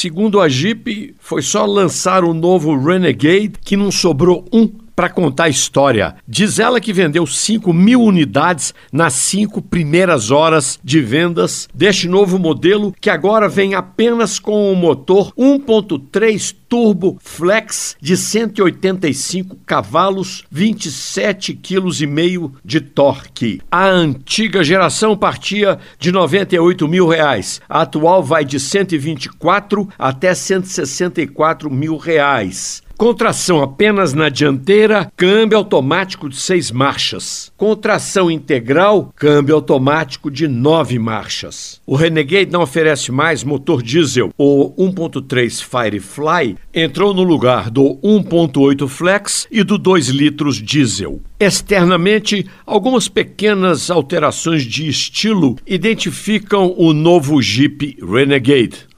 Segundo a Jeep, foi só lançar o novo Renegade que não sobrou um para contar a história. Diz ela que vendeu 5 mil unidades nas cinco primeiras horas de vendas deste novo modelo, que agora vem apenas com o motor 1.3 turbo flex de 185 cavalos, 27 kg de torque. A antiga geração partia de 98 mil reais. A atual vai de 124 até 164 mil reais. Contração apenas na dianteira, câmbio automático de seis marchas. Contração integral, câmbio automático de nove marchas. O Renegade não oferece mais motor diesel. O 1.3 Firefly entrou no lugar do 1.8 Flex e do 2 litros diesel. Externamente, algumas pequenas alterações de estilo identificam o novo Jeep Renegade.